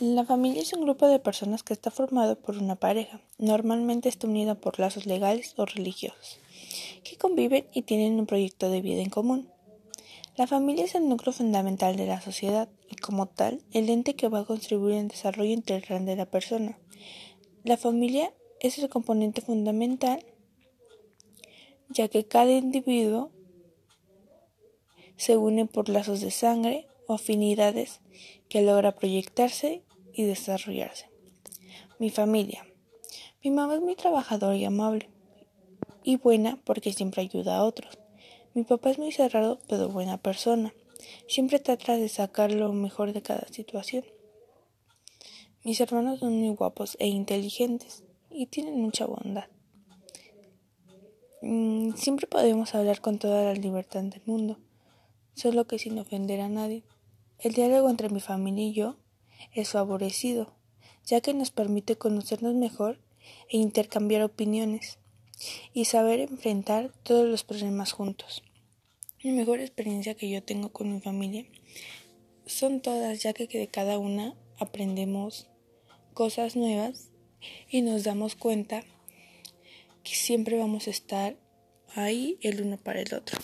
La familia es un grupo de personas que está formado por una pareja, normalmente está unida por lazos legales o religiosos, que conviven y tienen un proyecto de vida en común. La familia es el núcleo fundamental de la sociedad y como tal el ente que va a contribuir al desarrollo integral de la persona. La familia es el componente fundamental ya que cada individuo se une por lazos de sangre afinidades que logra proyectarse y desarrollarse. Mi familia. Mi mamá es muy trabajadora y amable y buena porque siempre ayuda a otros. Mi papá es muy cerrado pero buena persona. Siempre trata de sacar lo mejor de cada situación. Mis hermanos son muy guapos e inteligentes y tienen mucha bondad. Mm, siempre podemos hablar con toda la libertad del mundo, solo que sin ofender a nadie. El diálogo entre mi familia y yo es favorecido, ya que nos permite conocernos mejor e intercambiar opiniones y saber enfrentar todos los problemas juntos. La mejor experiencia que yo tengo con mi familia son todas, ya que de cada una aprendemos cosas nuevas y nos damos cuenta que siempre vamos a estar ahí el uno para el otro.